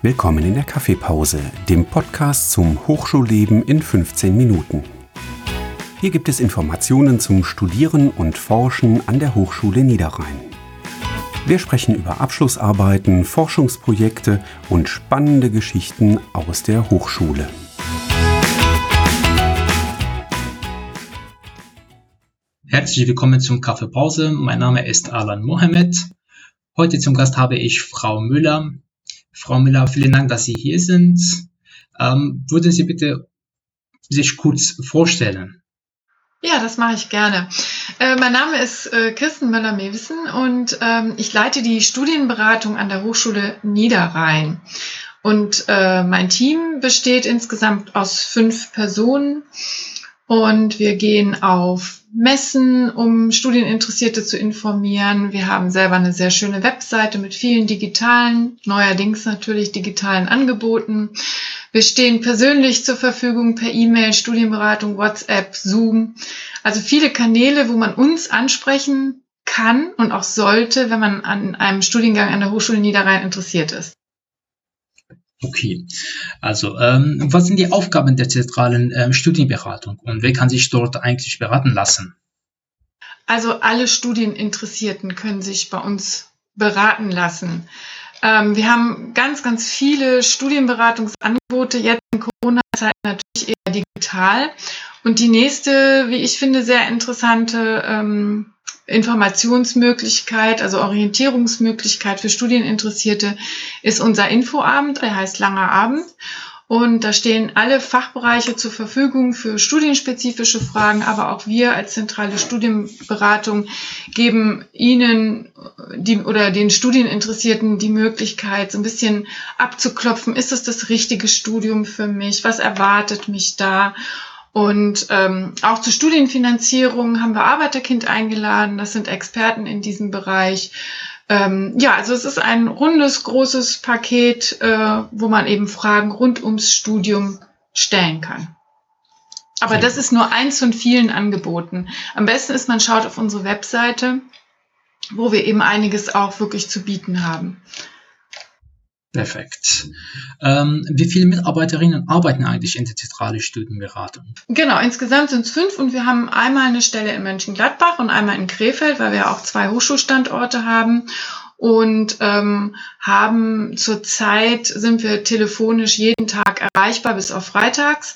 Willkommen in der Kaffeepause, dem Podcast zum Hochschulleben in 15 Minuten. Hier gibt es Informationen zum Studieren und Forschen an der Hochschule Niederrhein. Wir sprechen über Abschlussarbeiten, Forschungsprojekte und spannende Geschichten aus der Hochschule. Herzlich willkommen zum Kaffeepause. Mein Name ist Alan Mohamed. Heute zum Gast habe ich Frau Müller. Frau Müller, vielen Dank, dass Sie hier sind. Ähm, würden Sie bitte sich kurz vorstellen? Ja, das mache ich gerne. Äh, mein Name ist äh, Kirsten Möller-Mewissen und ähm, ich leite die Studienberatung an der Hochschule Niederrhein. Und äh, mein Team besteht insgesamt aus fünf Personen und wir gehen auf Messen, um Studieninteressierte zu informieren. Wir haben selber eine sehr schöne Webseite mit vielen digitalen, neuerdings natürlich digitalen Angeboten. Wir stehen persönlich zur Verfügung per E-Mail, Studienberatung, WhatsApp, Zoom. Also viele Kanäle, wo man uns ansprechen kann und auch sollte, wenn man an einem Studiengang an der Hochschule Niederrhein interessiert ist. Okay, also ähm, was sind die Aufgaben der zentralen ähm, Studienberatung und wer kann sich dort eigentlich beraten lassen? Also alle Studieninteressierten können sich bei uns beraten lassen. Ähm, wir haben ganz, ganz viele Studienberatungsangebote, jetzt in Corona-Zeiten natürlich eher digital. Und die nächste, wie ich finde, sehr interessante ähm, Informationsmöglichkeit, also Orientierungsmöglichkeit für Studieninteressierte ist unser Infoabend, der heißt Langer Abend. Und da stehen alle Fachbereiche zur Verfügung für studienspezifische Fragen, aber auch wir als zentrale Studienberatung geben Ihnen die, oder den Studieninteressierten die Möglichkeit, so ein bisschen abzuklopfen, ist es das richtige Studium für mich? Was erwartet mich da? Und ähm, auch zur Studienfinanzierung haben wir Arbeiterkind eingeladen. Das sind Experten in diesem Bereich. Ähm, ja, also es ist ein rundes, großes Paket, äh, wo man eben Fragen rund ums Studium stellen kann. Aber das ist nur eins von vielen Angeboten. Am besten ist, man schaut auf unsere Webseite, wo wir eben einiges auch wirklich zu bieten haben. Perfekt. Ähm, wie viele Mitarbeiterinnen arbeiten eigentlich in der zentralen Studienberatung? Genau, insgesamt sind es fünf und wir haben einmal eine Stelle in Mönchengladbach und einmal in Krefeld, weil wir auch zwei Hochschulstandorte haben und ähm, haben zurzeit sind wir telefonisch jeden Tag erreichbar bis auf Freitags.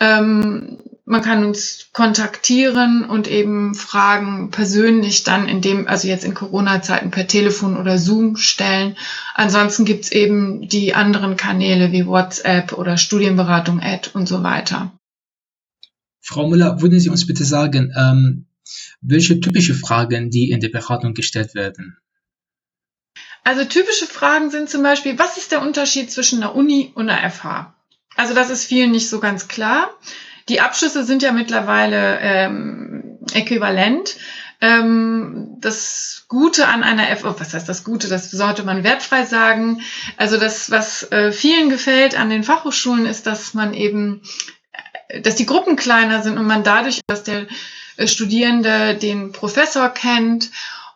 Ähm, man kann uns kontaktieren und eben Fragen persönlich dann in dem, also jetzt in Corona-Zeiten per Telefon oder Zoom stellen. Ansonsten gibt's eben die anderen Kanäle wie WhatsApp oder Studienberatung Ad und so weiter. Frau Müller, würden Sie uns bitte sagen, ähm, welche typische Fragen, die in der Beratung gestellt werden? Also typische Fragen sind zum Beispiel, was ist der Unterschied zwischen einer Uni und einer FH? Also das ist vielen nicht so ganz klar. Die Abschlüsse sind ja mittlerweile ähm, äquivalent. Ähm, das Gute an einer F, oh, was heißt das Gute? Das sollte man wertfrei sagen. Also das, was äh, vielen gefällt an den Fachhochschulen, ist, dass man eben, äh, dass die Gruppen kleiner sind und man dadurch, dass der äh, Studierende den Professor kennt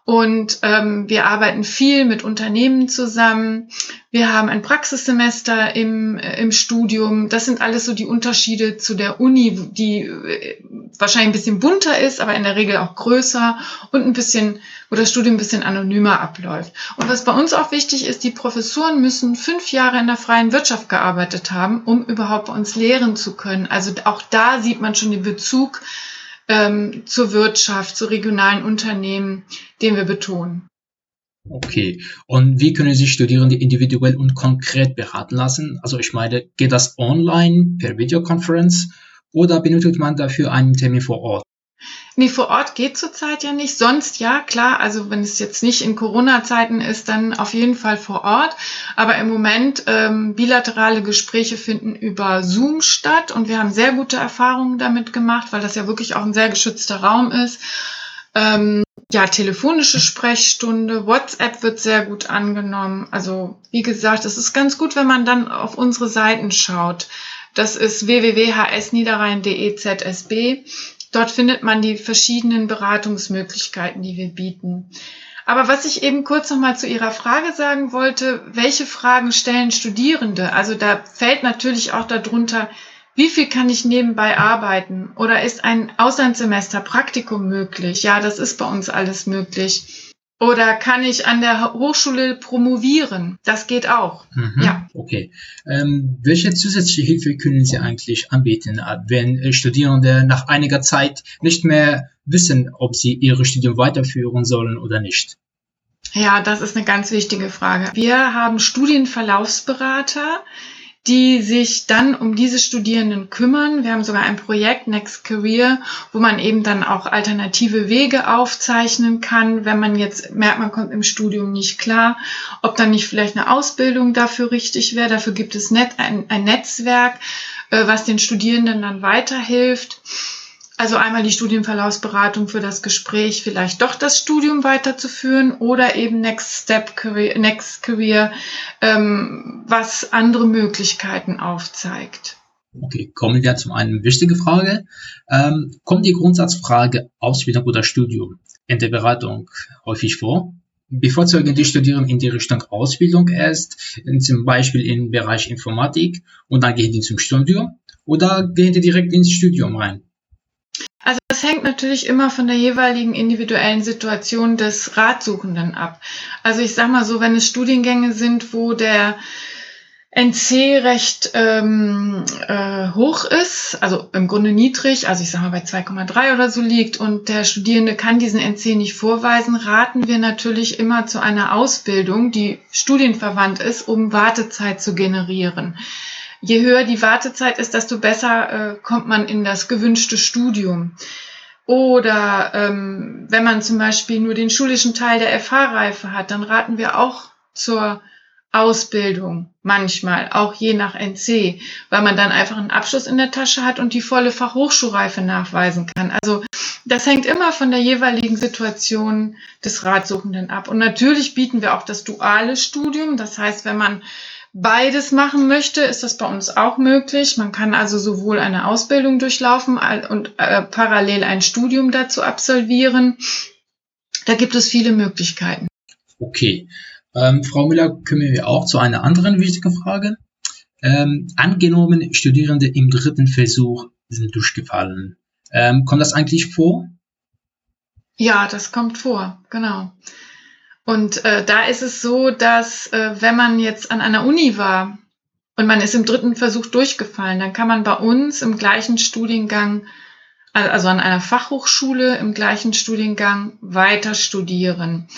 und ähm, wir arbeiten viel mit Unternehmen zusammen. Wir haben ein Praxissemester im, äh, im Studium. Das sind alles so die Unterschiede zu der Uni, die äh, wahrscheinlich ein bisschen bunter ist, aber in der Regel auch größer und ein bisschen, wo das Studium ein bisschen anonymer abläuft. Und was bei uns auch wichtig ist, die Professoren müssen fünf Jahre in der freien Wirtschaft gearbeitet haben, um überhaupt bei uns lehren zu können. Also auch da sieht man schon den Bezug ähm, zur Wirtschaft, zu regionalen Unternehmen, den wir betonen. Okay. Und wie können sich Studierende individuell und konkret beraten lassen? Also ich meine, geht das online per Videokonferenz oder benötigt man dafür einen Termin vor Ort? Nee, vor Ort geht zurzeit ja nicht. Sonst ja, klar. Also wenn es jetzt nicht in Corona-Zeiten ist, dann auf jeden Fall vor Ort. Aber im Moment ähm, bilaterale Gespräche finden über Zoom statt und wir haben sehr gute Erfahrungen damit gemacht, weil das ja wirklich auch ein sehr geschützter Raum ist. Ähm, ja, telefonische Sprechstunde, WhatsApp wird sehr gut angenommen. Also wie gesagt, es ist ganz gut, wenn man dann auf unsere Seiten schaut. Das ist www.hsniederrhein.de ZSB. Dort findet man die verschiedenen Beratungsmöglichkeiten, die wir bieten. Aber was ich eben kurz noch mal zu Ihrer Frage sagen wollte, welche Fragen stellen Studierende? Also da fällt natürlich auch darunter, wie viel kann ich nebenbei arbeiten? Oder ist ein Auslandssemester Praktikum möglich? Ja, das ist bei uns alles möglich. Oder kann ich an der Hochschule promovieren? Das geht auch. Mhm, ja. Okay. Ähm, welche zusätzliche Hilfe können Sie eigentlich anbieten, wenn Studierende nach einiger Zeit nicht mehr wissen, ob sie ihre Studium weiterführen sollen oder nicht? Ja, das ist eine ganz wichtige Frage. Wir haben Studienverlaufsberater, die sich dann um diese Studierenden kümmern. Wir haben sogar ein Projekt Next Career, wo man eben dann auch alternative Wege aufzeichnen kann, wenn man jetzt merkt, man kommt im Studium nicht klar, ob dann nicht vielleicht eine Ausbildung dafür richtig wäre. Dafür gibt es ein, Netzwerk, äh, was den Studierenden dann weiterhilft. Also einmal die Studienverlaufsberatung für das Gespräch, vielleicht doch das Studium weiterzuführen oder eben Next Step Career, Next Career, ähm, was andere Möglichkeiten aufzeigt. Okay, kommen wir zu einer wichtigen Frage. Ähm, kommt die Grundsatzfrage Ausbildung oder Studium in der Beratung häufig vor? Bevorzugen die Studierenden in die Richtung Ausbildung erst, zum Beispiel im Bereich Informatik, und dann gehen die zum Studium? Oder gehen die direkt ins Studium rein? Also das hängt natürlich immer von der jeweiligen individuellen Situation des Ratsuchenden ab. Also ich sage mal so, wenn es Studiengänge sind, wo der NC recht ähm, äh, hoch ist, also im Grunde niedrig, also ich sage mal bei 2,3 oder so liegt und der Studierende kann diesen NC nicht vorweisen, raten wir natürlich immer zu einer Ausbildung, die studienverwandt ist, um Wartezeit zu generieren je höher die Wartezeit ist, desto besser äh, kommt man in das gewünschte Studium. Oder ähm, wenn man zum Beispiel nur den schulischen Teil der FH-Reife hat, dann raten wir auch zur Ausbildung manchmal, auch je nach NC, weil man dann einfach einen Abschluss in der Tasche hat und die volle Fachhochschulreife nachweisen kann. Also das hängt immer von der jeweiligen Situation des Ratsuchenden ab. Und natürlich bieten wir auch das duale Studium. Das heißt, wenn man beides machen möchte, ist das bei uns auch möglich. Man kann also sowohl eine Ausbildung durchlaufen und äh, parallel ein Studium dazu absolvieren. Da gibt es viele Möglichkeiten. Okay. Ähm, Frau Müller, kommen wir auch zu einer anderen wichtigen Frage. Ähm, angenommen, Studierende im dritten Versuch sind durchgefallen. Ähm, kommt das eigentlich vor? Ja, das kommt vor, genau. Und äh, da ist es so, dass äh, wenn man jetzt an einer Uni war und man ist im dritten Versuch durchgefallen, dann kann man bei uns im gleichen Studiengang, also an einer Fachhochschule im gleichen Studiengang weiter studieren.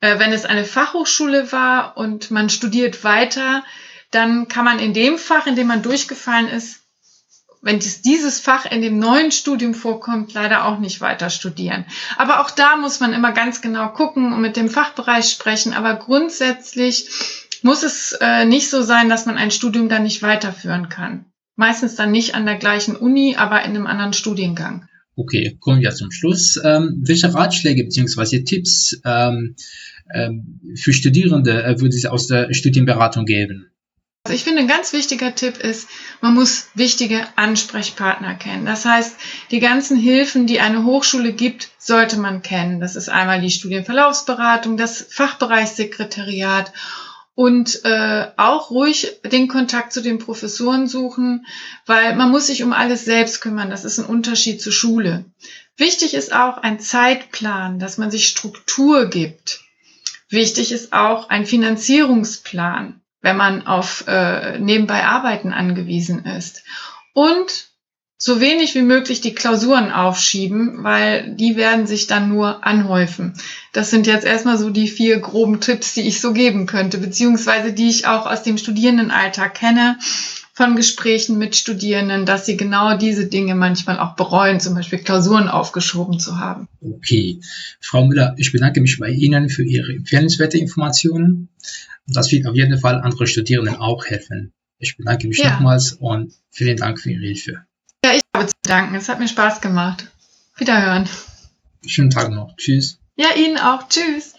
Äh, wenn es eine Fachhochschule war und man studiert weiter, dann kann man in dem Fach, in dem man durchgefallen ist, wenn dieses Fach in dem neuen Studium vorkommt, leider auch nicht weiter studieren. Aber auch da muss man immer ganz genau gucken und mit dem Fachbereich sprechen. Aber grundsätzlich muss es äh, nicht so sein, dass man ein Studium dann nicht weiterführen kann. Meistens dann nicht an der gleichen Uni, aber in einem anderen Studiengang. Okay, kommen wir zum Schluss. Ähm, welche Ratschläge bzw. Tipps ähm, ähm, für Studierende äh, würde es aus der Studienberatung geben? Also ich finde, ein ganz wichtiger Tipp ist, man muss wichtige Ansprechpartner kennen. Das heißt, die ganzen Hilfen, die eine Hochschule gibt, sollte man kennen. Das ist einmal die Studienverlaufsberatung, das Fachbereichssekretariat und äh, auch ruhig den Kontakt zu den Professoren suchen, weil man muss sich um alles selbst kümmern. Das ist ein Unterschied zur Schule. Wichtig ist auch ein Zeitplan, dass man sich Struktur gibt. Wichtig ist auch ein Finanzierungsplan wenn man auf äh, nebenbei Arbeiten angewiesen ist. Und so wenig wie möglich die Klausuren aufschieben, weil die werden sich dann nur anhäufen. Das sind jetzt erstmal so die vier groben Tipps, die ich so geben könnte, beziehungsweise die ich auch aus dem Studierendenalltag kenne, von Gesprächen mit Studierenden, dass sie genau diese Dinge manchmal auch bereuen, zum Beispiel Klausuren aufgeschoben zu haben. Okay. Frau Müller, ich bedanke mich bei Ihnen für Ihre empfehlenswerte Informationen. Das wird auf jeden Fall andere Studierenden auch helfen. Ich bedanke mich ja. nochmals und vielen Dank für Ihre Hilfe. Ja, ich habe zu danken. Es hat mir Spaß gemacht. Wiederhören. Schönen Tag noch. Tschüss. Ja, Ihnen auch. Tschüss.